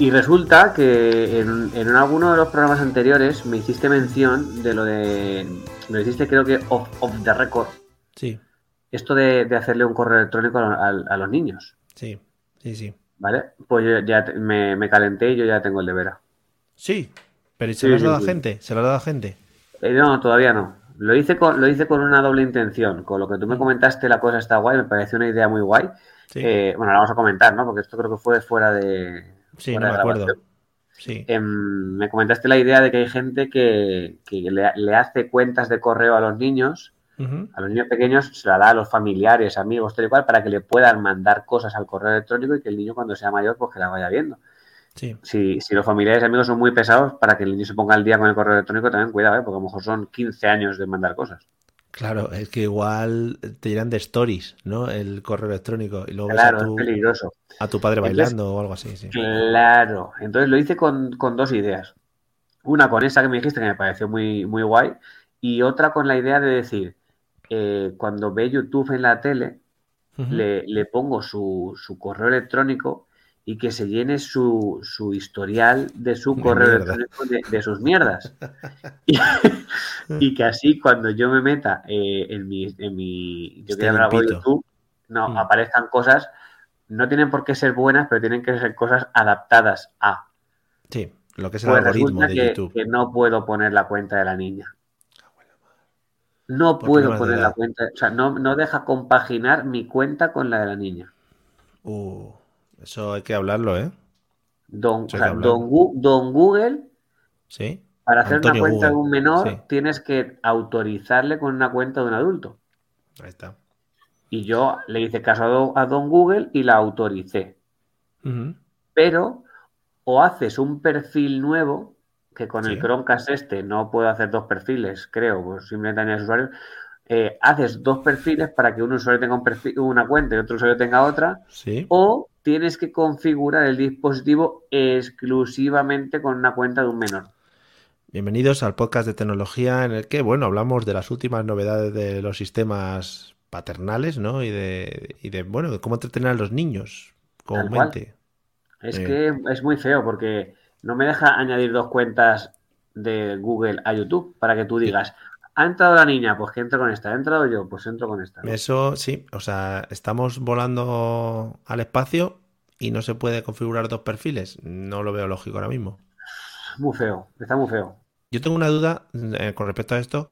Y resulta que en, en alguno de los programas anteriores me hiciste mención de lo de. Me lo hiciste, creo que off, off the record. Sí, Esto de, de hacerle un correo electrónico a, a- a los niños. sí, sí, sí. ¿Vale? Pues yo ya te- me, me calenté y yo ya tengo el de Vera. Sí, pero ¿se Sí, lo has sí, dado a gente? ¿Se lo has dado a gente? Eh, no, todavía no. Lo hice, con, lo hice con una doble intención. Con lo que tú me comentaste, la cosa está guay, me pareció una idea muy guay. Sí, Eh, bueno, la vamos a comentar, ¿no? Porque esto creo que fue fuera de. Sí, no me acuerdo. Sí, Em, me comentaste la idea de que hay gente que, que le, le hace cuentas de correo a los niños, a los niños pequeños, se la da a los familiares, amigos, tal y cual, para que le puedan mandar cosas al correo electrónico y que el niño cuando sea mayor, pues que las vaya viendo. sí. Si, si los familiares y amigos son muy pesados, para que el niño se ponga al día con el correo electrónico, también cuidado, ¿eh? porque a lo mejor son 15 años de mandar cosas. Claro, es que igual te llenan de stories, ¿no? El correo electrónico y luego ves Claro, a es tu, peligroso. a tu padre Entonces- bailando o algo así, sí. Claro, entonces lo hice con, con dos ideas. Una con esa que me dijiste que me pareció muy, muy guay y otra con la idea de decir, eh, cuando ve YouTube en la tele, le, le pongo su, su correo electrónico y que se llene su, su historial de su correo electrónico de, de sus mierdas. Y, y que así cuando yo me meta eh, en mi, en mi yo quiero algo de. YouTube, no, Mm. aparezcan cosas, no tienen por qué ser buenas, pero tienen que ser cosas adaptadas a. Sí, lo que es el Pues algoritmo de que, YouTube. que no puedo poner la cuenta de la niña. No Por puedo poner la cuenta, o sea, no, no deja compaginar mi cuenta con la de la niña. Uh, eso hay que hablarlo, ¿eh? Don, o sea, don, don Google, Sí. para hacer Antonio una cuenta de un menor, sí. tienes que autorizarle con una cuenta de un adulto. Ahí está. Y yo le hice caso a don, a don Google y la autoricé. Pero o haces un perfil nuevo, que con Sí. el Chromecast este no puedo hacer dos perfiles, creo, pues simplemente añades usuarios. eh, haces dos perfiles para que un usuario tenga un perfil, una cuenta y otro usuario tenga otra, Sí. o tienes que configurar el dispositivo exclusivamente con una cuenta de un menor. Bienvenidos al podcast de tecnología en el que, bueno, hablamos de las últimas novedades de los sistemas paternales, ¿no? Y de, y de bueno, de cómo entretener a los niños comúnmente. Es Sí. que es muy feo porque no me deja añadir dos cuentas de Google a YouTube para que tú digas, ha entrado la niña, pues que entro con esta, ha entrado yo, pues entro con esta. ¿no? Eso sí, o sea, estamos volando al espacio y no se puede configurar dos perfiles. No lo veo lógico ahora mismo. Muy feo, está muy feo. Yo tengo una duda eh, con respecto a esto.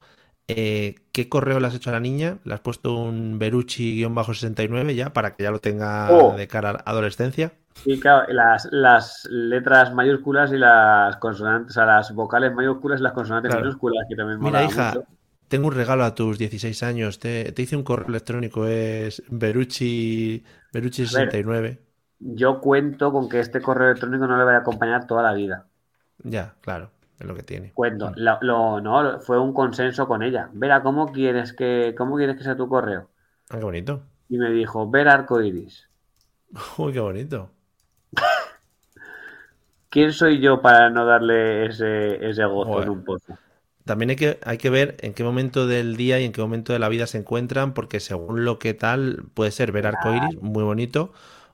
Eh, ¿Qué correo le has hecho a la niña? ¿Le has puesto un Beruchi-69 ya para que ya lo tenga Oh. de cara a adolescencia? Y claro, las, las letras mayúsculas y las consonantes, o sea, las vocales mayúsculas y las consonantes Claro. minúsculas, que también Mira, hija, mucho. tengo un regalo a tus 16 años. Te, te hice un correo electrónico, es Beruchi, Beruchi69. Yo cuento con que este correo electrónico no le va a acompañar toda la vida. Ya, claro, es lo que tiene. Lo, lo- no, fue un consenso con ella. Vera, ¿cómo quieres que, cómo quieres que sea tu correo? Ah, qué bonito. Y me dijo, ver arcoiris. Uy, qué bonito. ¿Quién soy yo para no darle ese, ese gozo Joder. en un pozo? También hay que, hay que ver en qué momento del día y en qué momento de la vida se encuentran, porque según lo que tal, puede ser ver arcoiris, muy bonito,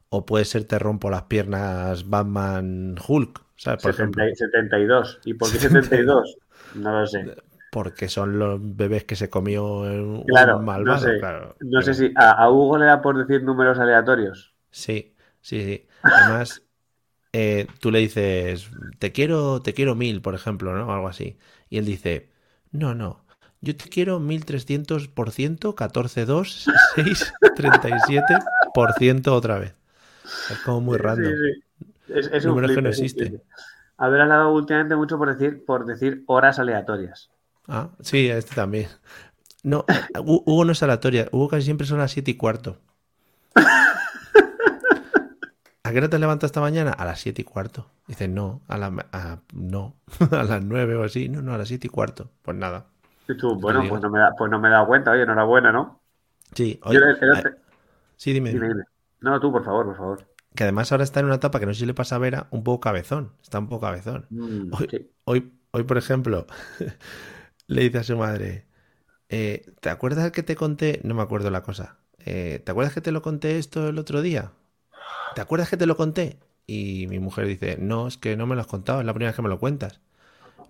o puede ser te rompo las piernas Batman Hulk, ¿sabes? Por 70 ejemplo, 72. ¿Y por qué 72? No lo sé. porque son los bebés que se comió un, Claro, un no malvado, sé. claro. No sé si a, a Hugo le da por decir números aleatorios. Sí, sí, sí. Además, eh, tú le dices, te quiero, te quiero mil, por ejemplo, ¿no? Algo así. Y él dice, no, no, yo te quiero 1300%, 14,2, 6, 37% otra vez. Es como muy random. Sí, sí. Es, es un Números que no flip. Haber hablado últimamente mucho por decir, por decir horas aleatorias. Ah, sí, este también. No, Hu- Hugo no es aleatoria. Hugo casi siempre son las 7 y cuarto. ¿A qué hora te levantas esta mañana? A las 7 y cuarto. Dices, no, a la, a- no, a las 9 o así. No, no, a las 7 y cuarto. Pues nada. Y tú, bueno, pues no, me da, pues no me he dado cuenta. Oye, enhorabuena, ¿no? Sí, Yo oye, el- el sí, dime. Dime, dime. No, tú, por favor, por favor. Que además ahora está en una etapa que no sé si le pasa a Vera, un poco cabezón. Está un poco cabezón. Mm, Hoy, sí. hoy, hoy, por ejemplo, le dice a su madre, eh, ¿te acuerdas que te conté? No me acuerdo la cosa. Eh, ¿te acuerdas que te lo conté esto el otro día? ¿Te acuerdas que te lo conté? Y mi mujer dice, no, es que no me lo has contado, es la primera vez que me lo cuentas.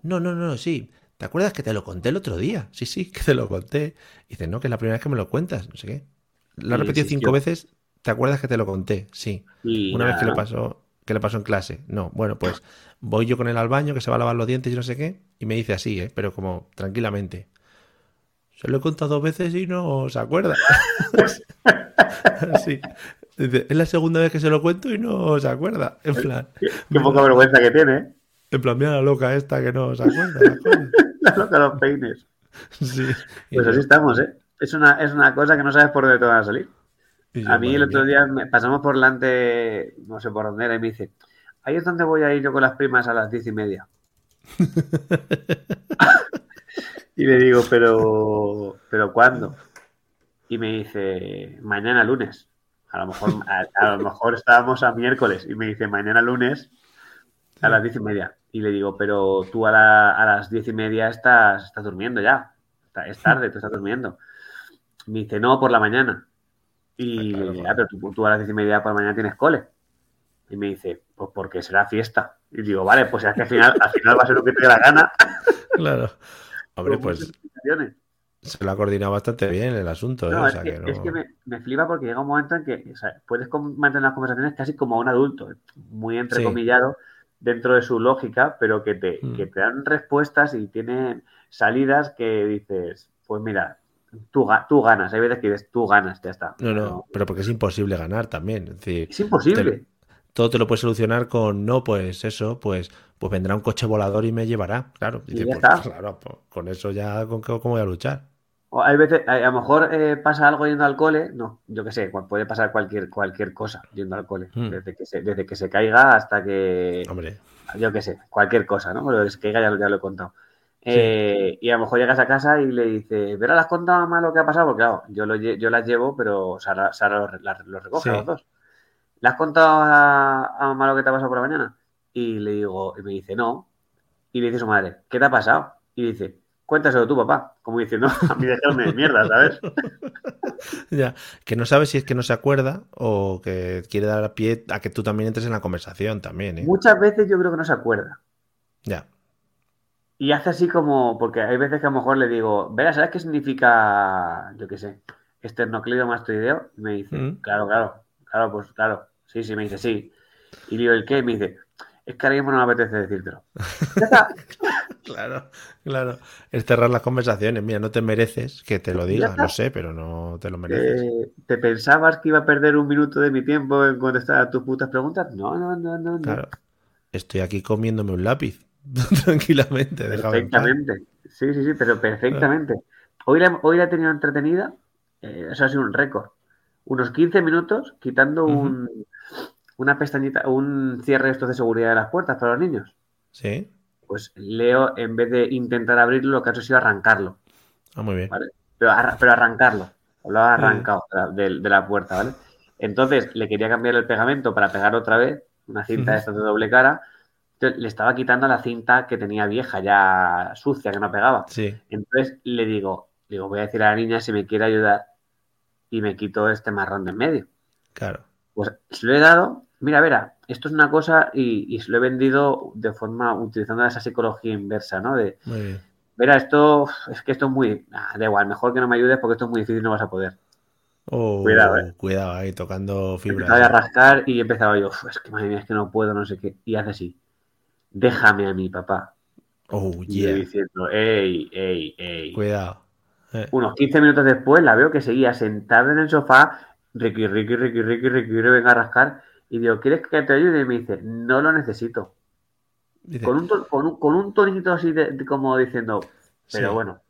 No, no, no, sí. ¿Te acuerdas que te lo conté el otro día? Sí, sí, que te lo conté. Y dice, no, que es la primera vez que me lo cuentas, no sé qué. Lo ha repetido cinco veces. ¿Te acuerdas que te lo conté? Sí. Y Una vez que le pasó, que le pasó en clase. No, bueno, pues voy yo con él al baño, que se va a lavar los dientes y no sé qué, y me dice así, ¿eh? Pero como tranquilamente. Se lo he contado dos veces y no se acuerda. Así. Dice, es la segunda vez que se lo cuento y no se acuerda. En plan, Qué, qué poca vergüenza que tiene, ¿eh? en plan, mira la loca esta que no se acuerda. La loca de los peines. Sí. Pues así estamos, ¿eh? Es una, es una cosa que no sabes por dónde te van a salir. A mí el otro día me- pasamos por delante, no sé por dónde era, y me dice, ahí es donde voy a ir yo con las primas a las diez y media. y le digo, pero, pero ¿cuándo? Y me dice, mañana lunes. A lo mejor, a, a lo mejor estábamos a miércoles. Y me dice, mañana lunes a las diez y media. Y le digo, pero tú a, la- a las diez y media estás, estás durmiendo ya. Está- Es tarde, tú estás durmiendo. Me dice, no, por la mañana. Y Ah, claro, le. "Ah, pero tú, tú a las diez y media por la mañana tienes cole. Y me dice, pues porque será fiesta. Y digo, vale, pues es que al final, al final va a ser lo que te dé la gana. Claro. Hombre, pues se lo ha coordinado bastante bien el asunto, ¿eh? Es que, que no- es que me, me flipa porque llega un momento en que o sea, puedes mantener las conversaciones casi como un adulto, muy entrecomillado dentro de su lógica, pero que te, Mm. que te dan respuestas y tienen salidas que dices, pues mira, tú, ga- tú ganas, hay veces que dices, tú ganas, ya está. No, no, pero porque es imposible ganar también. Es decir, Es imposible. te- todo te lo puedes solucionar con no, pues eso, pues, pues vendrá un coche volador y me llevará. Claro, Y ya pues, está. claro, pues, con eso ya, ¿con qué, ¿cómo voy a luchar? O hay veces, a, lo mejor eh, pasa algo yendo al cole, no, yo qué sé, puede pasar cualquier, cualquier cosa yendo al cole, Mm. desde, que se, desde que se caiga hasta que, Hombre, yo qué sé, cualquier cosa, ¿no? Que se caiga ya, lo- ya lo he contado. Eh, y a lo mejor llegas a casa y le dices, ¿Vera, ¿le has contado a mamá lo que ha pasado? Porque claro, yo, lo, lle- yo las llevo, pero Sara, Sara los, las- los recoge Sí. a los dos. ¿Le has contado a, a mamá lo que te ha pasado por la mañana? Y le digo, y me dice, no. Y le dice su madre, ¿qué te ha pasado? Y dice, cuéntaselo tú, papá. Como diciendo, a mí dejarme de mierda, ¿sabes? ya, que no sabes si es que no se acuerda o que quiere dar pie a que tú también entres en la conversación también, ¿eh? Muchas veces yo creo que no se acuerda. Ya, Y hace así como, porque hay veces que a lo mejor le digo, Vera, ¿sabes qué significa, yo qué sé, esternocleidomastoideo? Y me dice, Mm. claro, claro, claro, pues claro, sí, sí, me dice, sí. Y digo, ¿el qué? Y me dice, es que ahora mismo no me apetece decírtelo. Claro, claro. Es cerrar las conversaciones. Mira, no te mereces que te lo diga, lo sé, pero no te lo mereces. Eh, ¿Te pensabas que iba a perder un minuto de mi tiempo en contestar a tus putas preguntas? No, no, no, no. no. Claro. Estoy aquí comiéndome un lápiz. Tranquilamente. Perfectamente. Sí, sí, sí, pero perfectamente. Hoy la, hoy la he tenido entretenida, eh, eso ha sido un récord. Unos 15 minutos quitando un, una pestañita, un cierre estos de seguridad de las puertas para los niños. Sí. Pues Leo, en vez de intentar abrirlo, lo que ha hecho ha sido arrancarlo, Ah, muy bien. ¿vale? Pero, pero arrancarlo. Lo ha arrancado de la- de, de la puerta, ¿vale? Entonces le quería cambiar el pegamento para pegar otra vez, una cinta Ujú. esta de doble cara. Le estaba quitando la cinta que tenía vieja, ya sucia, que no pegaba. Sí. Entonces le digo, digo, voy a decir a la niña si me quiere ayudar y me quito este marrón de en medio. Claro. Pues se lo he dado, mira, Vera, esto es una cosa y, y se lo he vendido de forma, utilizando esa psicología inversa, ¿no? De, Muy bien. Vera, esto es que esto es muy, ah, da igual, mejor que no me ayudes porque esto es muy difícil, no vas a poder. Oh, Cuidado, eh. Cuidado ahí, tocando fibras. Empezaba a rascar y empezaba yo, "Uf, es que madre mía, es que no puedo, no sé qué. Y hace así, déjame a mi papá. Oh, Y yo yeah. diciendo, ey, ey, ey. Cuidado. Eh, Unos 15 minutos después la veo que seguía sentada en el sofá, Ricky, Ricky, Ricky, Ricky, Ricky, Ricky, venga a rascar. Y digo, ¿quieres que te ayude? Y me dice, no lo necesito. Dice, Con un, con un, con un tonito así de, de como diciendo, pero Sí. bueno,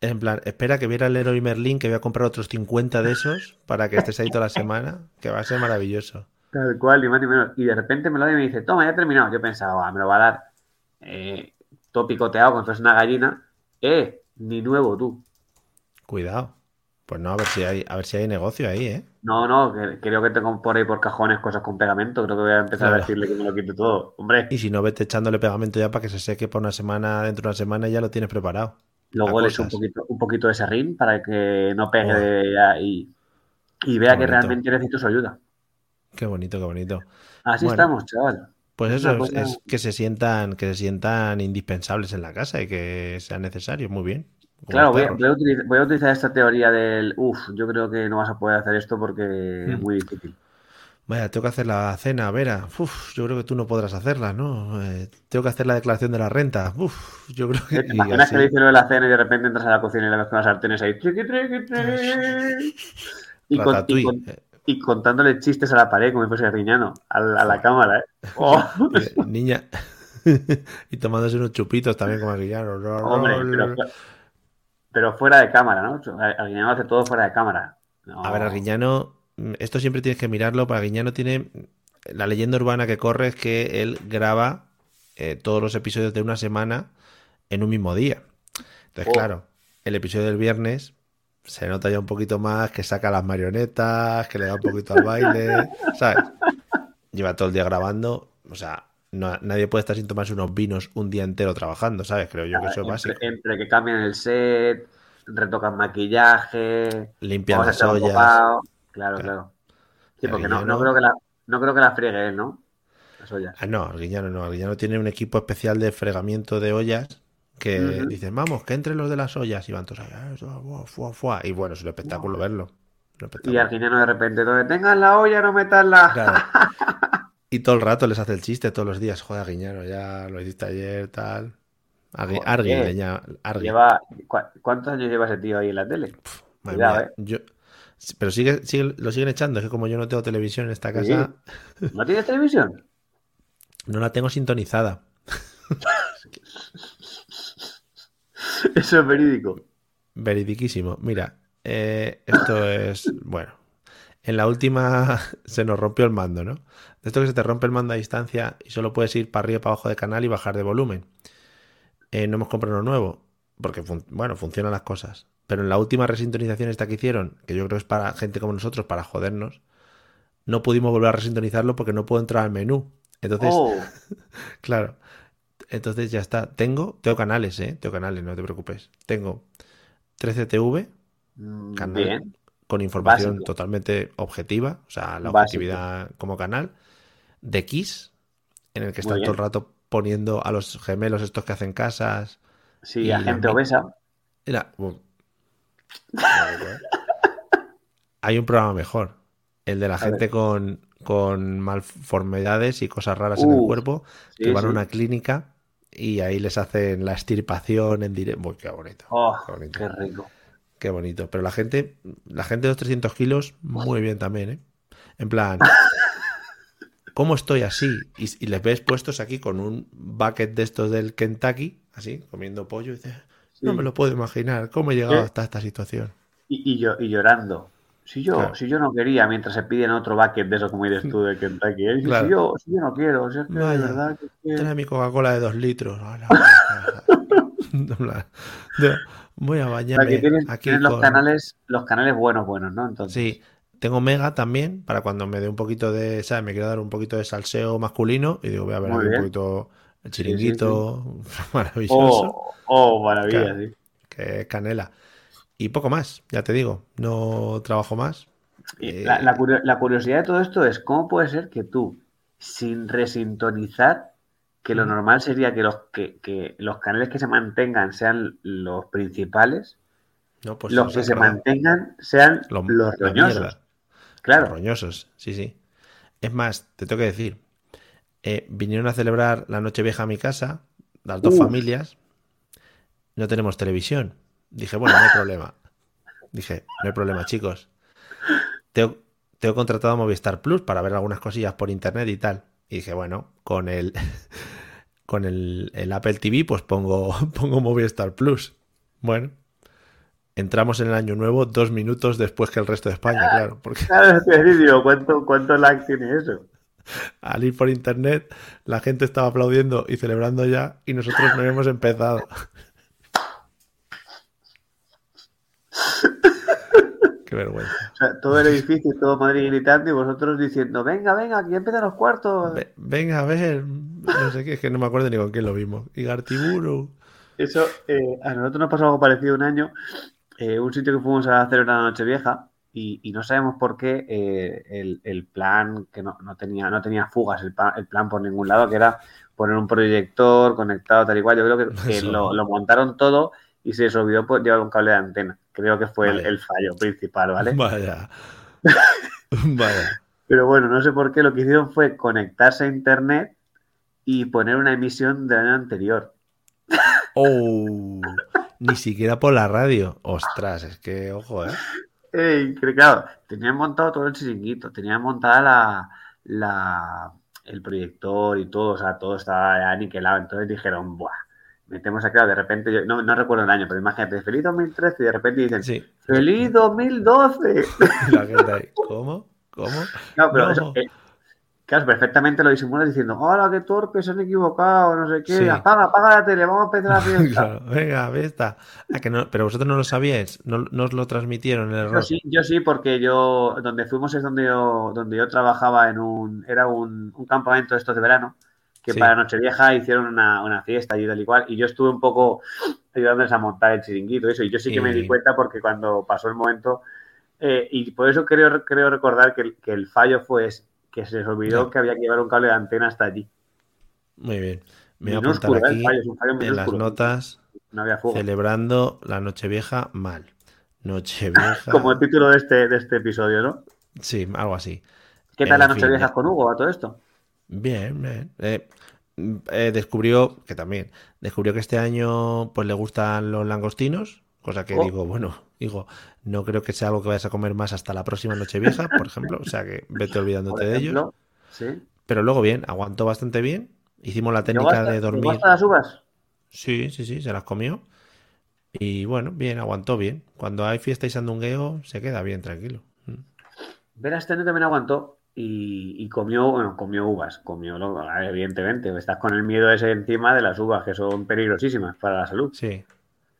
En plan, espera que viera el Leroy Merlin, que voy a comprar otros 50 de esos para que estés ahí toda la semana, que va a ser maravilloso. Tal cual, ni más ni menos. Y de repente me lo da y me dice, toma, ya he terminado. Yo pensaba, "Ah, me lo va a dar eh, todo picoteado con es una gallina. Eh, ni nuevo tú. Cuidado. Pues no, a ver si hay, a ver si hay negocio ahí, ¿eh? No, no, que- creo que tengo por ahí por cajones cosas con pegamento. Creo que voy a empezar a decirle que me lo quite todo. Hombre, Y si no, vete echándole pegamento ya para que se seque por una semana, dentro de una semana ya lo tienes preparado. luego le un poquito, un poquito de serrín para que no pegue ya y, y vea que realmente necesito su ayuda. Qué bonito, qué bonito. Así Bueno. estamos, chaval. Pues Es eso es, cosa- es que se sientan, que se sientan indispensables en la casa y que sean necesarios. Muy bien. Claro, voy a, perros. voy a utilizar, voy a utilizar esta teoría del, uff, yo creo que no vas a poder hacer esto porque es Mm. muy difícil. Vaya, tengo que hacer la cena, Vera. Uf, yo creo que tú no podrás hacerla, ¿no? Eh, tengo que hacer la declaración de la renta. Uf, yo creo que... ¿Te y imaginas que le hice lo de la cena y de repente entras a la cocina y le ves con las sartenes ahí? triqui, triqui, triqui, y, con- y con- Eh, y contándole chistes a la pared como si fuese riñano, a la, a la cámara, ¿eh? Oh, niña. y tomándose unos chupitos también como Guillano. hombre, pero, fu- pero fuera de cámara, ¿no? Alguien hace todo fuera de cámara. No. A ver, Arguiñano, mm, esto siempre tienes que mirarlo, porque Arguiñano tiene... La leyenda urbana que corre es que él graba eh, todos los episodios de una semana en un mismo día. Entonces, Oh. claro, el episodio del viernes se nota ya un poquito más que saca las marionetas, que le da un poquito al baile, ¿sabes? Lleva todo el día grabando, o sea, no- nadie puede estar sin tomarse unos vinos un día entero trabajando, ¿sabes? Creo yo que eso es básico. entre, que cambian el set, retocan maquillaje, Limpian las ollas. Claro, Claro. claro. Sí, porque no, no creo que la, no creo que la friegue él, ¿no? Las ollas. Ah, no, Arguiñano no. Arguiñano tiene un equipo especial de fregamiento de ollas que dicen, vamos, que entren los de las ollas y van todos ahí. ah, eso, fuá, fuá, fuá. Y bueno, es un espectáculo verlo. Un Y espectáculo. Arguiñano de repente, donde tengas la olla, no metas la. Claro. Y todo el rato les hace el chiste todos los días. Joder, Arguiñano, ya lo hiciste ayer, tal. Argui. Argui. Lleva, ¿cu- ¿Cuántos años lleva ese tío ahí en la tele? Cuidado, eh. yo- pero sigue, sigue- lo siguen echando. Es que como yo no tengo televisión en esta casa, ¿No tienes televisión? no la tengo sintonizada. Eso es verídico. Veridiquísimo. Mira, eh, esto es. Bueno, en la última se nos rompió el mando, ¿no? De esto que se te rompe el mando a distancia y solo puedes ir para arriba, para abajo de canal y bajar de volumen. Eh, no hemos comprado uno nuevo, porque, fun- bueno, funcionan las cosas. Pero en la última resintonización esta que hicieron, que yo creo es para gente como nosotros, para jodernos, no pudimos volver a resintonizarlo porque no puedo entrar al menú. Entonces, Oh, Claro. Entonces ya está. Tengo, tengo canales, ¿eh? Tengo canales, no te preocupes. Tengo 13TV mm, Canal. bien. con información Básico. totalmente objetiva, o sea, la Básico. objetividad como canal. De Kiss, en el que están todo el rato poniendo a los gemelos estos que hacen casas. Sí, a gente obesa. Bu- hay un programa mejor. El de la A gente con, con malformidades y cosas raras en el cuerpo que sí, van a una clínica y ahí les hacen la extirpación en directo. Uy, qué bonito. Oh, Qué bonito. qué rico. Qué bonito. Pero la gente, la gente de los 300 kilos, muy bien también, ¿eh? En plan, ¿cómo estoy así? Y, y les ves puestos aquí con un bucket de estos del Kentucky, así, comiendo pollo, y dices, no me lo puedo imaginar, ¿cómo he llegado ¿Qué? hasta esta situación? Y, y, y llorando. Si yo, Claro. si yo no quería, mientras se piden otro bucket de eso, como dices tú, de Kentucky. ¿eh? Si, Claro. si yo, si yo no quiero, si es que de Vaya. verdad que- Trae mi Coca-Cola de dos litros. Yo Voy a bañarme tienes, aquí tienes los canales, los canales buenos, buenos, ¿no? Entonces, Sí, tengo Mega también para cuando me dé un poquito de, ¿sabes? Me quiero dar un poquito de salseo masculino y digo, voy a ver un poquito el Sí, sí, chiringuito maravilloso, Oh, oh, maravilla, sí. que es canela. Y poco más, ya te digo, no trabajo más. Eh, La, la curio- la curiosidad de todo esto es cómo puede ser que tú, sin resintonizar, que lo normal sería que los, que, que los canales que se mantengan sean los principales, No, pues los los que se mantengan sean Lo- los roñosos. Claro, Roñosos, sí, sí. Es más, te tengo que decir, eh, vinieron a celebrar la noche vieja a mi casa, las dos familias, no tenemos televisión. Dije, bueno, no hay problema. Dije, no hay problema, chicos. Tengo, tengo contratado Movistar Plus para ver algunas cosillas por internet y tal. Y dije, bueno, con el con el, el Apple TV, pues pongo, pongo Movistar Plus. Bueno, entramos en el año nuevo dos minutos después que el resto de España, claro. Porque Claro, digo, ¿cuánto, cuánto lag tiene eso? al ir por internet, la gente estaba aplaudiendo y celebrando ya, y nosotros no habíamos empezado. Qué vergüenza. O sea, todo el edificio y todo Madrid gritando y vosotros diciendo, venga, venga, aquí empiezan los cuartos. Ve- venga, a ver, no sé qué, es que no me acuerdo ni con quién lo vimos. Igartiburu. Eso, eh, a nosotros nos pasó algo parecido un año, eh, un sitio que fuimos a hacer una noche vieja y, y no sabemos por qué eh, el, el plan, que no, no tenía, no tenía fugas el, pa- el plan por ningún lado, que era poner un proyector conectado tal y cual. Yo creo que, que Eso. lo, lo montaron todo y se les olvidó pues, llevar un cable de antena. Creo que fue el- Vale. el, fallo principal, ¿vale? Vaya. Vaya. Pero bueno, no sé por qué lo que hicieron fue conectarse a internet y poner una emisión del año anterior. Oh, ni siquiera por la radio. Ostras, es que, ojo, ¿eh? Eh, que, claro, tenían montado todo el chiringuito, tenían montada la, la, el proyector y todo, o sea, todo estaba ya aniquilado. Entonces dijeron, ¡buah! Metemos acá, de repente, yo no, no recuerdo el año, pero imagínate, feliz 2013 y de repente dicen, Sí. ¡Feliz 2012! La gente ahí, ¿Cómo? ¿Cómo? No, pero No. eso, eh, claro, perfectamente lo disimulas diciendo, ¡Hola, qué torpes, se han equivocado! No sé qué, Sí. apaga, apaga la tele, vamos a empezar la fiesta. Claro, venga. Ah, que no, pero vosotros no lo sabíais, no, no os lo transmitieron el Yo error. sí, yo sí, porque yo, donde fuimos es donde yo, donde yo trabajaba en un, era un, un campamento de estos de verano, que Sí. para Nochevieja hicieron una, una fiesta y tal y cual, y yo estuve un poco ayudándoles a montar el chiringuito y eso, y yo sí que me di cuenta porque cuando pasó el momento, eh, y por eso creo, creo recordar que, el- que el fallo fue ese, que se les olvidó que había que llevar un cable de antena hasta allí. Muy bien. Me voy a apuntar ¿eh? aquí fallo, fallo en las notas No había fuego. celebrando la Nochevieja mal. Nochevieja. Como el título de este, de este episodio, ¿no? Sí, algo así. ¿Qué En tal la fin, Nochevieja con Hugo a todo esto? Bien, bien. Eh, eh, descubrió que también descubrió que este año pues le gustan los langostinos, cosa que Oh. digo, bueno, digo, no creo que sea algo que vayas a comer más hasta la próxima Nochevieja, por ejemplo, o sea que vete olvidándote de ellos. sí. Pero luego bien, aguantó bastante bien. Hicimos la ¿Llegó técnica de dormir. hasta las uvas? Sí, sí, sí, se las comió. Y bueno, bien, aguantó bien. Cuando hay fiesta y sandungueo, se queda bien, tranquilo. Mm. Vera este también aguantó y, y comió, bueno, comió uvas, comió, evidentemente, estás con el miedo ese encima de las uvas, que son peligrosísimas para la salud. Sí.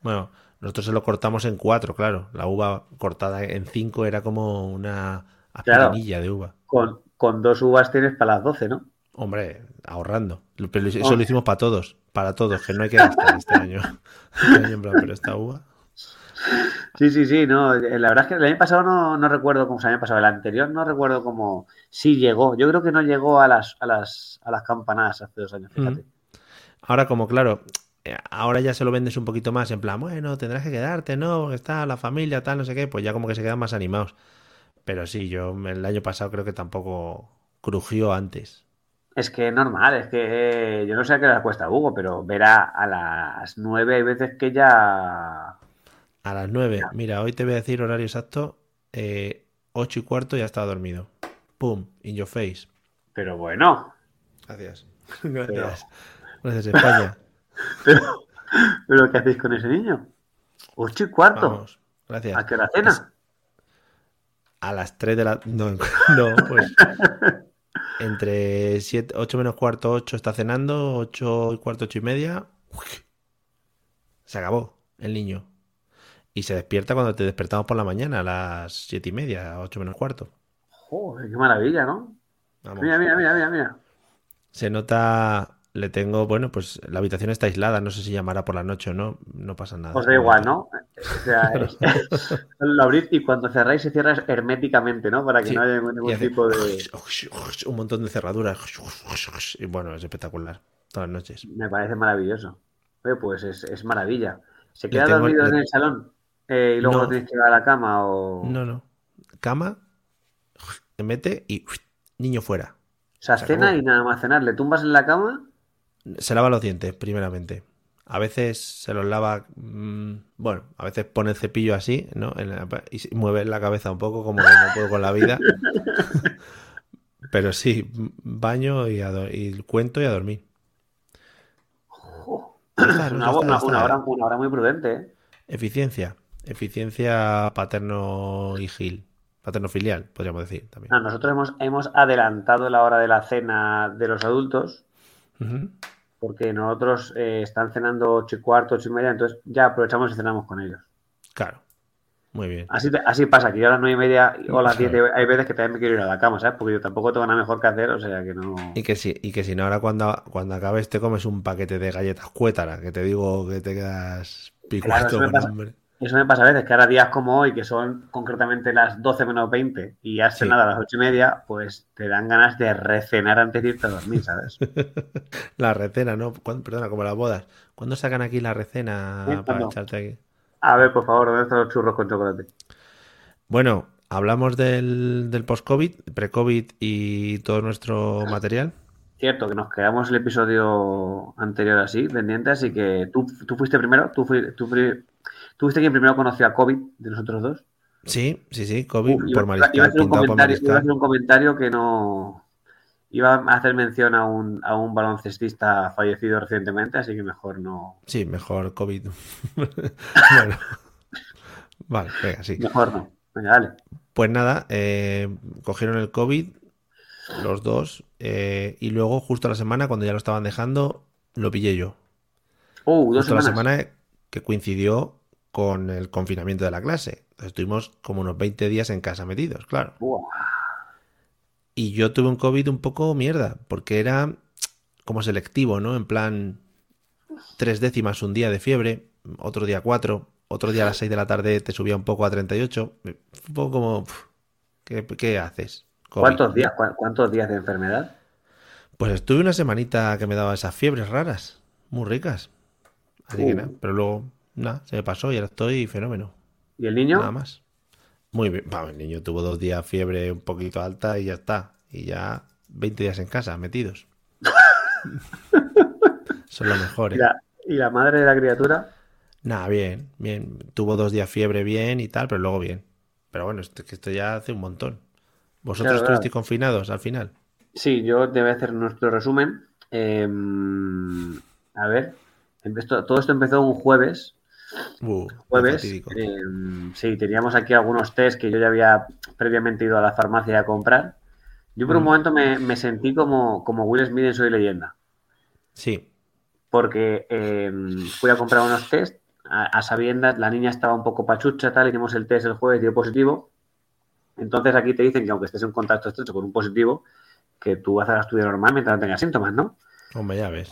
Bueno, nosotros se lo cortamos en cuatro, claro. La uva cortada en cinco era como una Claro. aspirinilla de uva. Con, con dos uvas tienes para las 12, ¿no? Hombre, ahorrando. Pero eso lo hicimos para todos. Para todos, que no hay que gastar este año. Este año, en plan, pero esta uva. Sí, sí, sí, no, eh, la verdad es que el año pasado no, no recuerdo cómo se había pasado, el anterior no recuerdo cómo, sí llegó, yo creo que no llegó a las, a las, a las campanadas hace dos años, fíjate. Ahora, como claro, eh, ahora ya se lo vendes un poquito más, en plan, bueno, tendrás que quedarte, ¿no? Porque está la familia, tal, no sé qué, pues ya como que se quedan más animados. Pero sí, yo el año pasado creo que tampoco crujió antes. Es que normal, es que eh, yo no sé a qué hora cuesta Hugo, pero verá a las nueve hay veces que ya... A las nueve, mira, hoy te voy a decir horario exacto, eh, ocho y cuarto ya estaba dormido. Pum, in your face. Pero bueno, Gracias. Gracias. Gracias, España. pero, pero ¿qué hacéis con ese niño? Ocho y cuarto. Vamos. Gracias. ¿A qué hora cena? A las 3 de la... No, no, pues... Entre 7, 8 menos cuarto, 8 está cenando, 8 y cuarto, 8 y media. Se acabó el niño. Y se despierta cuando te despertamos por la mañana, a las 7 y media, 8 menos cuarto. Joder, qué maravilla, ¿no? Vamos. Mira, mira, mira, mira, mira. Se nota, le tengo, bueno, pues la habitación está aislada, no sé si llamará por la noche o no, no pasa nada. Os da igual, ¿no? O sea, es- lo abrís y cuando cerráis se cierra herméticamente, ¿no? Para que Sí, no haya ningún hace tipo de... un montón de cerraduras. Y bueno, es espectacular. Todas las noches. Me parece maravilloso. Oye, pues es, es maravilla. ¿Se queda tengo- dormido le- en el salón eh, y luego No. tienes que llevar a la cama o... No, no. Cama, te mete y niño fuera. O sea, se cena acabó. y nada más cenar. Le tumbas en la cama Se lava los dientes, primeramente. A veces se los lava, mm, bueno, a veces pone el cepillo así, ¿no? En la- y mueve la cabeza un poco como que no puedo con la vida. Pero sí, baño y, y cuento y a dormir. Una, hora, una hora muy prudente, ¿eh? Eficiencia. Eficiencia paterno y gil. Paterno filial, podríamos decir también. Ah, nosotros hemos, hemos adelantado la hora de la cena de los adultos porque nosotros eh, están cenando ocho y cuarto, ocho y media, entonces ya aprovechamos y cenamos con ellos. Claro. Muy bien. Así, así pasa, que yo a las nueve y media o a las diez Claro. hay veces que también me quiero ir a la cama, ¿sabes? Porque yo tampoco tengo nada mejor que hacer, o sea que no... Y que si, y que si no, ahora cuando, cuando acabes te comes un paquete de galletas cuétara, que te digo que te quedas picuato me con hambre. Eso me pasa a veces, que ahora días como hoy, que son concretamente las 12 menos 20 y has Sí. cenado a las ocho y media, pues te dan ganas de recenar antes de irte a dormir, ¿sabes? La recena, ¿no? ¿Cuándo- perdona, como las bodas. ¿Cuándo sacan aquí la recena Sí, para echarte aquí? A ver, por favor, ¿dónde están los churros con chocolate? Bueno, hablamos del, del post-COVID, pre-COVID y todo nuestro material. Cierto, que nos quedamos el episodio anterior así, pendiente, así que tú, tú fuiste primero, tú, fui- tú, fui- tú fuiste quien primero conoció a COVID de nosotros dos. Sí, sí, sí, COVID Uh, iba, por iba- iba a mariscal, hacer un pintado por comentario, iba a hacer un comentario que no... Iba a hacer mención a un, a un baloncestista fallecido recientemente, así que mejor no... Sí, mejor COVID. bueno, vale, venga, sí. Mejor no. Venga, dale. Pues nada, eh, cogieron el COVID los dos eh, y luego justo a la semana, cuando ya lo estaban dejando, lo pillé yo. Uh, dos Justo la semanas. semana que coincidió con el confinamiento de la clase. Estuvimos como unos 20 días en casa metidos, claro. Y yo tuve un COVID un poco mierda, porque era como selectivo, ¿no? En plan, tres décimas un día de fiebre, otro día cuatro, otro día a las seis de la tarde te subía un poco a 38. Fue Un poco como, ¿qué, qué haces? COVID, ¿Cuántos días, ¿Cuántos días de enfermedad? Pues estuve una semanita que me daba esas fiebres raras, muy ricas. Así que Uh. nada, pero luego, nada, se me pasó y ahora estoy fenómeno. ¿Y el niño? Nada más. Muy bien. Vamos, el niño tuvo dos días fiebre un poquito alta y ya está. Y ya 20 días en casa, metidos. Son lo mejor, ¿Y ¿eh? la, y la madre de la criatura? Nada, bien, bien. Tuvo dos días fiebre bien y tal, pero luego bien. Pero bueno, esto, que esto ya hace un montón. ¿Vosotros Claro, claro. estuvisteis confinados al final? Sí, yo te voy a hacer nuestro resumen. Eh, a ver, esto- todo esto empezó un jueves. Uh, Jueves, eh, sí, teníamos aquí algunos test que yo ya había previamente ido a la farmacia a comprar. Yo por un Mm. momento me, me sentí como, como Will Smith en Soy Leyenda, Sí, porque eh, fui a comprar unos test a, a sabiendas, la niña estaba un poco pachucha, tal, hicimos el test el jueves, dio positivo. Entonces aquí te dicen que aunque estés en contacto estrecho con un positivo, que tú hagas tu vida normal mientras no tengas síntomas, ¿no? hombre, ya ves.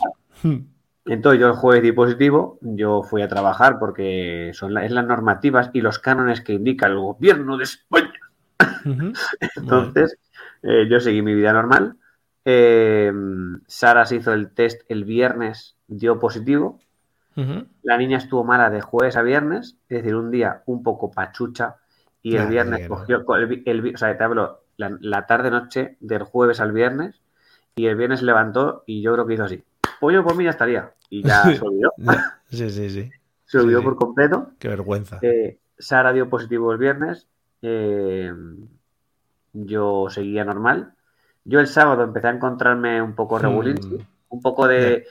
Entonces yo el jueves di positivo, yo fui a trabajar porque son la- es las normativas y los cánones que indica el gobierno de España. Entonces eh, yo seguí mi vida normal. Eh, Sara se hizo el test el viernes, dio positivo. La niña estuvo mala de jueves a viernes, es decir, un día un poco pachucha y el viernes cogió, co- el, el o sea, te hablo la, la tarde-noche del jueves al viernes y el viernes se levantó y yo creo que hizo así. Pues yo por mí ya estaría. Y ya se olvidó. Sí, sí, sí. Se olvidó Sí, sí. por completo. Qué vergüenza. Eh, Sara dio positivo el viernes. eh, yo seguía normal. Yo el sábado empecé a encontrarme un poco Hmm. un poco de.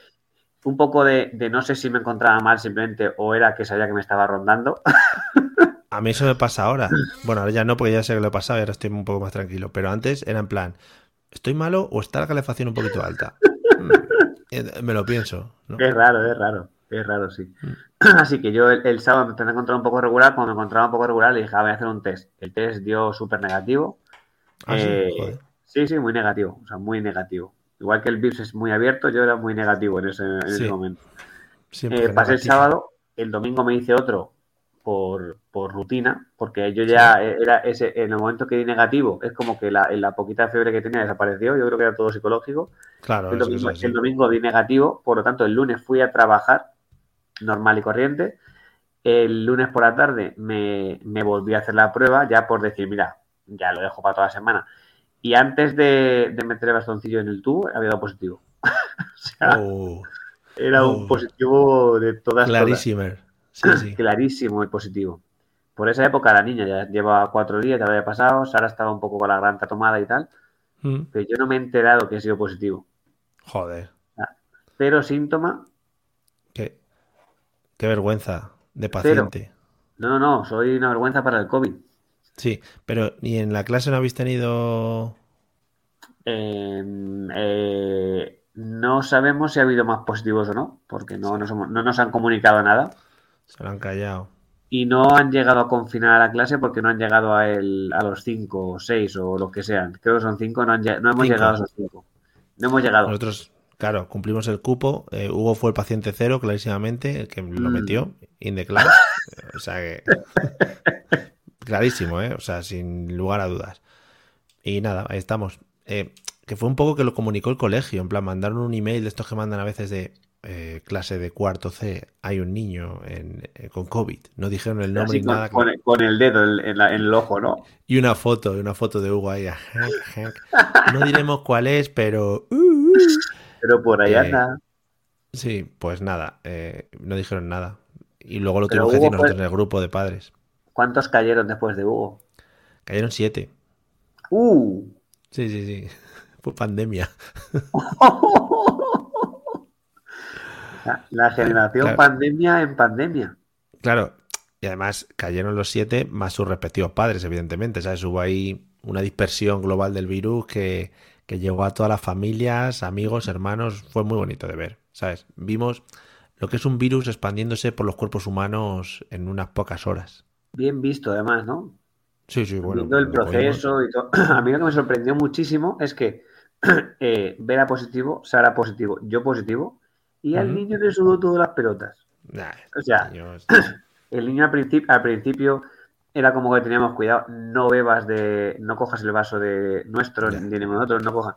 Un poco de, de no sé si me encontraba mal simplemente o era que sabía que me estaba rondando. A mí eso me pasa ahora. Bueno, ahora ya no, porque ya sé que lo he pasado y ahora estoy un poco más tranquilo. Pero antes era en plan, ¿estoy malo o está la calefacción un poquito alta? Mm, Me lo pienso, ¿no? Es raro, es raro, es raro, sí. Mm. Así que yo el, el sábado me empecé a encontrar un poco regular. Cuando me encontraba un poco regular, le dije, ah, voy a hacer un test. El test dio súper negativo. Ah, sí, Eh, joder. sí, sí, muy negativo. O sea, muy negativo. Igual que el virus es muy abierto, yo era muy negativo en ese, en ese Sí. momento. Eh, pasé el sábado, el domingo me hice otro por, por rutina, porque yo ya era ese, en el momento que di negativo, es como que la, la poquita fiebre que tenía desapareció, yo creo que era todo psicológico. Claro, El domingo, el di negativo, por lo tanto el lunes fui a trabajar normal y corriente. El lunes por la tarde me, me volví a hacer la prueba ya por decir, mira, ya lo dejo para toda la semana. Y antes de, de meter el bastoncillo en el tubo, había dado positivo. o sea, Oh, Era un Oh. positivo de todas Clarísimo. Sí, todas. sí. Clarísimo el positivo. Por esa época la niña ya llevaba cuatro días, ya había pasado, Sara estaba un poco con la garganta tomada y tal, Mm. pero yo no me he enterado que he sido positivo. Joder. Pero síntoma, Qué, qué vergüenza de paciente. no, no, no, soy una vergüenza para el COVID. Sí, pero ¿y en la clase no habéis tenido Eh, eh, no sabemos si ha habido más positivos o no, porque no hemos- no nos han comunicado nada. Se lo han callado. Y no han llegado a confinar a la clase porque no han llegado a, el, a los cinco o seis o lo que sean. Creo que son cinco, no, han no hemos Cinco. llegado a esos cinco. No hemos llegado. Nosotros, claro, cumplimos el cupo. eh, Hugo fue el paciente cero, clarísimamente, el que lo Mm. metió in the class. o sea que. clarísimo, ¿eh? O sea, sin lugar a dudas. Y nada, ahí estamos. Eh, que fue un poco que lo comunicó el colegio. En plan, mandaron un email de estos que mandan a veces de eh, clase de cuarto C. Hay un niño en- eh, con COVID. No dijeron el nombre ni con, nada. con el, con el dedo en, en la- en el ojo, ¿no? Y una foto, una foto de Hugo ahí. No diremos cuál es, pero. uh, uh. Pero por ahí Eh, anda. Sí, pues nada, eh, no dijeron nada. Y luego lo tuvimos que decir Hugo nosotros fue- en el grupo de padres. ¿Cuántos cayeron después de Hugo? Cayeron siete. ¡Uh! Sí, sí, sí. Fue pandemia. La, la generación Claro. pandemia en pandemia. Claro, y además cayeron los siete más sus respectivos padres, evidentemente. ¿Sabes? Hubo ahí una dispersión global del virus que, que llegó a todas las familias, amigos, hermanos. Fue muy bonito de ver, ¿sabes? Vimos lo que es un virus expandiéndose por los cuerpos humanos en unas pocas horas. Bien visto, además, ¿no? Sí, sí, bueno. Viendo el proceso y todo. A mí lo que me sorprendió muchísimo es que eh, Vera positivo, Sara positivo, yo positivo, y al Ujú. niño le sudó todas las pelotas. Nah, O sea, el niño al principio, al principio era como que teníamos cuidado, no bebas de, no cojas el vaso de nuestro, ni de nosotros, no cojas.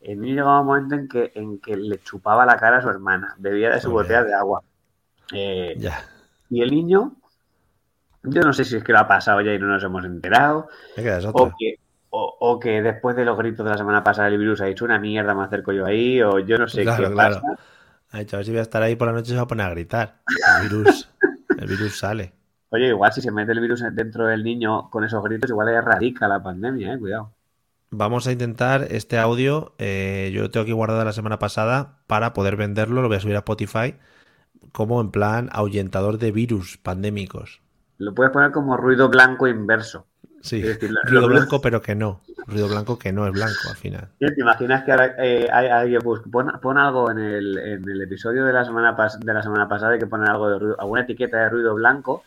El niño llegaba un momento en que, en que le chupaba la cara a su hermana, bebía de su Joder. botella de agua. Eh, ya. y el niño, yo no sé si es que lo ha pasado ya y no nos hemos enterado, o que, o, o que después de los gritos de la semana pasada el virus ha dicho una mierda, me acerco yo ahí, o yo no sé Claro, qué claro. pasa. Ha dicho, a ver si voy a estar ahí por la noche y se va a poner a gritar. El virus, el virus sale. Oye, igual si se mete el virus dentro del niño con esos gritos, igual le radica la pandemia, eh, cuidado. Vamos a intentar este audio. eh, yo lo tengo aquí guardado la semana pasada para poder venderlo. Lo voy a subir a Spotify como en plan ahuyentador de virus pandémicos. Lo puedes poner como ruido blanco inverso. Sí, Es decir, lo- ruido blanco, pero que no. Ruido blanco que no es blanco al final. ¿Te imaginas que ahora eh, hay alguien busca, pon, pon algo en el, en el episodio de la semana pas- de la semana pasada que poner algo de ruido, alguna etiqueta de ruido blanco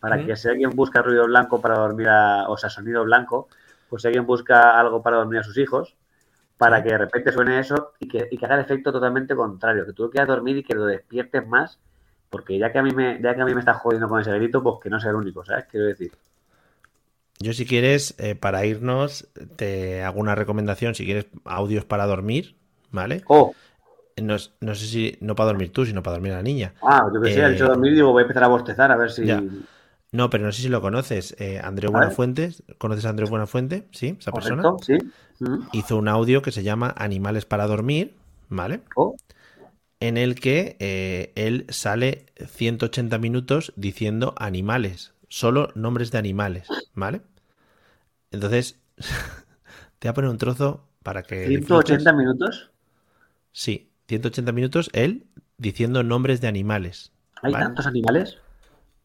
para que si alguien busca ruido blanco para dormir a, o sea, sonido blanco, pues si alguien busca algo para dormir a sus hijos, para Sí. que de repente suene eso y que, y que haga el efecto totalmente contrario, que tú quieras dormir y que lo despiertes más, porque ya que a mí me, ya que a mí me estás jodiendo con ese grito, pues que no sea el único, ¿sabes? Quiero decir. Yo si quieres, eh, para irnos, te hago una recomendación. Si quieres audios para dormir, ¿vale? Oh, No, no sé si no para dormir tú, sino para dormir a la niña. ah, yo que sé, Eh, dormir y digo, voy a empezar a bostezar a ver si... Ya. No, pero no sé si lo conoces. Eh, Andreu. Buenafuentes. ¿Conoces a Andreu Buenafuente? Sí, esa persona. ¿Correcto? Sí. Mm. Hizo un audio que se llama Animales para dormir, ¿vale? Oh, En el que eh, él sale 180 minutos diciendo animales, solo nombres de animales, ¿vale? Entonces, te voy a poner un trozo para que... 180 disfrutes. minutos. Sí, 180 minutos él diciendo nombres de animales. ¿Hay ¿vale? tantos animales?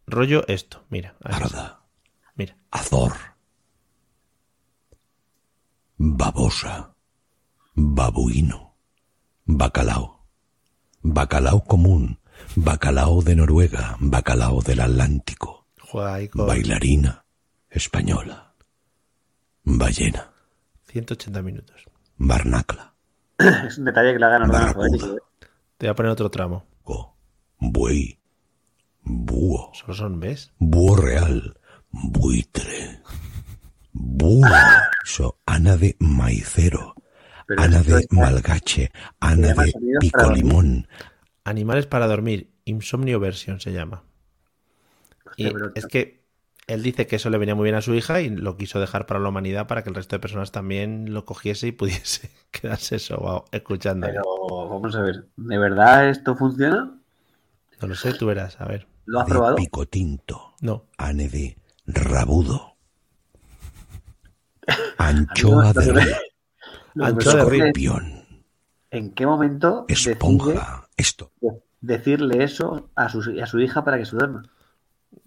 Rollo esto, mira. Parda, Mira. azor, babosa, babuino, bacalao, bacalao común, bacalao de Noruega, bacalao del Atlántico, Juega ahí con bailarina española, ballena, 180 minutos. barnacla, Es un detalle que le hagan orden Barracuda. Te voy a poner otro tramo. go, buey, búho, Solo son, ¿ves? búho real, buitre, búho, so, ana de maicero, Pero Ana de está- Malgache, Ana de Sonidos Pico para dormir. Limón. Animales para dormir. Insomnio version se llama. Y es que él dice que eso le venía muy bien a su hija y lo quiso dejar para la humanidad para que el resto de personas también lo cogiese y pudiese quedarse sobao escuchando. Pero vamos a ver, ¿de verdad esto funciona? No lo sé, tú verás, a ver. ¿Lo has de probado? pico tinto, No. ane de rabudo, anchoa de río, Anchoa de río. ¿En qué momento decide esponja, esto. decirle eso a su, a su hija para que se duerma?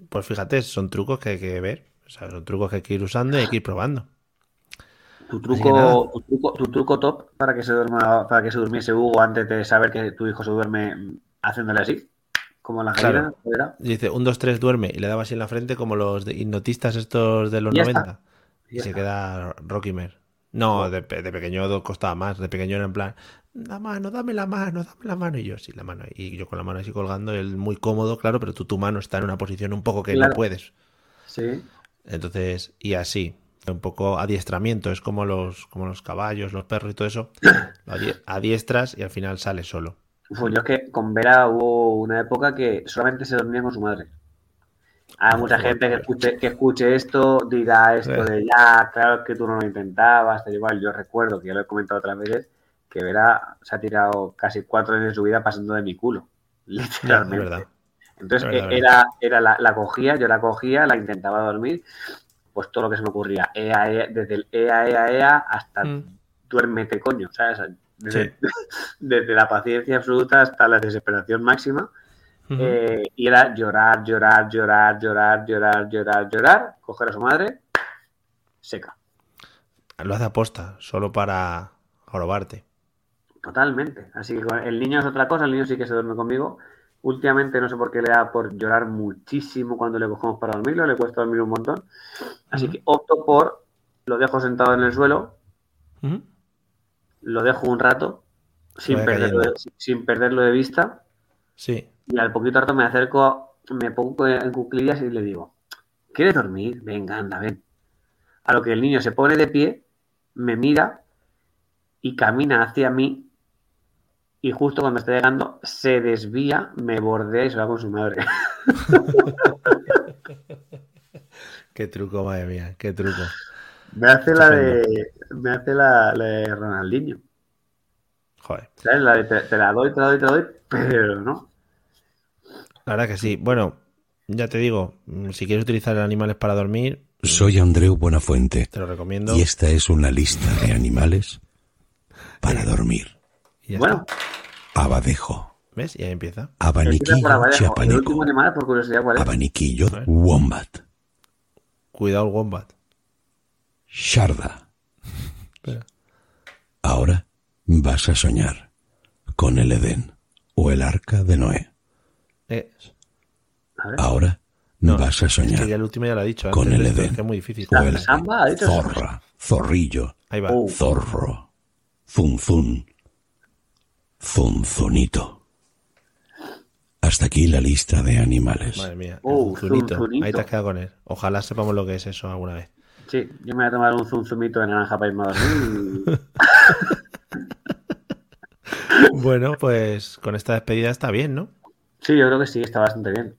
Pues fíjate, son trucos que hay que ver. O sea, son trucos que hay que ir usando y hay que ir probando. Tu truco, tu truco, tu truco top para que se duerma, para que se durmiese Hugo antes de saber que tu hijo se duerme haciéndole así, como la Claro. Dice, un, dos, tres, duerme. Y le daba así en la frente como los hipnotistas estos de los Ya está. 90. Y Ya se está. queda Rocky Mer. No, de, pe- de pequeño costaba más. De pequeño era en plan, la mano, dame la mano, dame la mano. Y yo, sí, la mano. Y yo con la mano así colgando, él muy cómodo, claro, pero tú tu mano está en una posición un poco que Claro. no puedes. Sí. Entonces, y así, un poco adiestramiento, es como los, como los caballos, los perros y todo eso. Adiestras y al final sale solo. Pues yo es que con Vera hubo una época que solamente se dormía con su madre. Hay mucha gente que escuche, que escuche esto, dirá esto Sí. de ya, claro que tú no lo intentabas, tal igual. Yo recuerdo que ya lo he comentado otras veces, que Vera se ha tirado casi cuatro años de su vida pasando de mi culo. Literalmente. verdad. Entonces verdad, eh, era, era la, la cogía, yo la cogía, la intentaba dormir, pues todo lo que se me ocurría, ea, ea, desde el ea, ea, ea hasta Mm. duérmete coño, ¿sabes? Desde, desde la paciencia absoluta hasta la desesperación máxima. Eh, y era llorar, llorar, llorar, llorar, llorar, llorar, llorar, coger a su madre, seca. Lo hace aposta, solo para jorobarte. Totalmente. Así que el niño es otra cosa, el niño sí que se duerme conmigo. Últimamente no sé por qué le da por llorar muchísimo cuando le cogemos para dormirlo, le cuesta dormir un montón. Así que opto por, lo dejo sentado en el suelo, lo dejo un rato, sin perderlo, de, sin perderlo de vista, Sí. y al poquito rato me acerco, me pongo en cuclillas y le digo, ¿quieres dormir? Venga, anda, ven. A lo que el niño se pone de pie, me mira y camina hacia mí y justo cuando está llegando se desvía, me bordea y se va con su madre. Qué truco, madre mía, qué truco. Me hace la de, me hace la, la de Ronaldinho. Joder. ¿Sabes? La de te, te la doy, te la doy, te la doy, pero no. La verdad que sí. Bueno, ya te digo, mm, si quieres utilizar animales para dormir, Soy Andreu Buenafuente te lo recomiendo. y esta es una lista de animales para dormir. Y ya Bueno, está. Abadejo, ¿Ves? Y ahí empieza. abaniquillo abajo. El chiapaneco, último animal, por curiosidad, ¿cuál es? abaniquillo wombat, Cuidado el wombat. sharda. Espera. Ahora vas a soñar con el Edén o el arca de Noé. Eh, A. Ahora no, vas a es que ya soñar el último ya lo ha dicho. con antes el de esto, Edén. es que es muy difícil. o el Samba, zorra, zorrillo, Ahí va. Oh. zorro, zunzun, zunzunito. Hasta aquí la lista de animales. Madre mía. Oh, zunzunito. zunzunito. Ahí te has quedado con él. Ojalá sepamos lo que es eso alguna vez. Sí, yo me voy a tomar un zumzumito de naranja para irme a dormir. y- Bueno, pues con esta despedida está bien, ¿no? Sí, yo creo que sí, está bastante bien.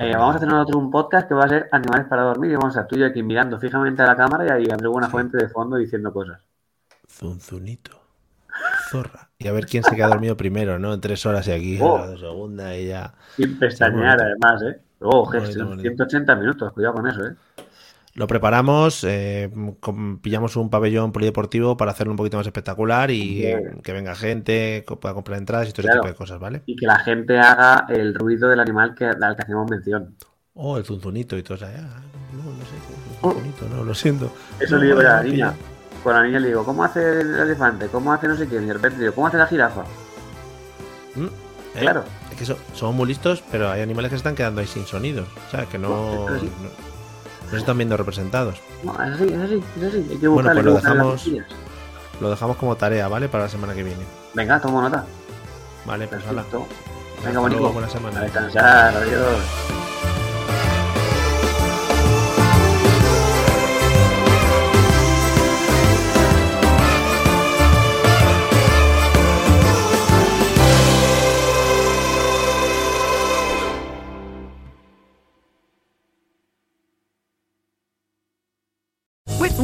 Eh, vamos a tener otro un podcast que va a ser Animales para dormir y vamos a estar tú y yo aquí mirando fijamente a la cámara y ahí André Buenafuente de fondo diciendo cosas. Zunzunito. Zorra. Y a ver quién se queda dormido primero, ¿no? En tres horas y aquí, Oh. a la segunda y ya. Sin pestañear, además, ¿eh? Oh, bonito. 180 minutos, cuidado con eso, ¿eh? Lo preparamos, eh, pillamos un pabellón polideportivo para hacerlo un poquito más espectacular y Bien. que venga gente, que pueda comprar entradas y todo ese tipo de cosas, ¿vale? Y que la gente haga el ruido del animal que, al que hacemos mención. Oh, el zunzunito y todo eso. No, no sé, el Oh. zunzunito, no, lo siento. Eso le digo yo a la no, niña. pilla. Con la niña le digo, ¿cómo hace el elefante? ¿Cómo hace no sé quién? Y de repente digo, ¿cómo hace la jirafa? Mm, ¿eh? Claro. Es que so- somos muy listos, pero hay animales que se están quedando ahí sin sonidos. O sea, que no, no, no se están viendo representados. No, es así, es así, es así. Hay que Bueno, pues lo dejamos-. Lo dejamos como tarea, ¿vale? Para la semana que viene. Venga, tomo nota. Vale, pues hala. Perfecto. Venga, bonito. buena semana. A descansar, adiós.